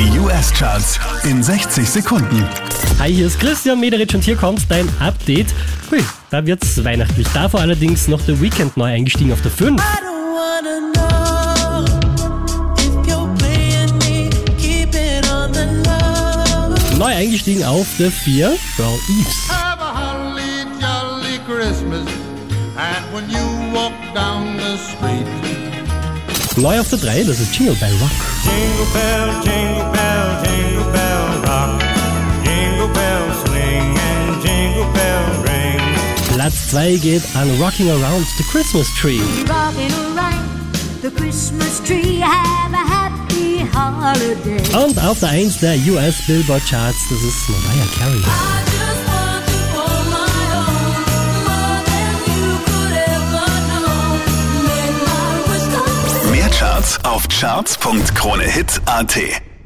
Die US-Charts in 60 Sekunden. Hi, hier ist Christian Mederitsch und hier kommt dein Update. Hui, da wird's weihnachtlich. Davor allerdings noch The Weekend neu eingestiegen auf der 5. Neu eingestiegen auf der 4, Girl Eves. Have a holly jolly Christmas. And when you walk down the street. Neu auf der 3, das ist Jingle Bell Rock. Jingle bell, jingle 2 geht an Rocking Around the Christmas Tree. Und auf der 1 der US Billboard Charts, das ist Mariah Carey. Mehr Charts auf charts.kronehit.at.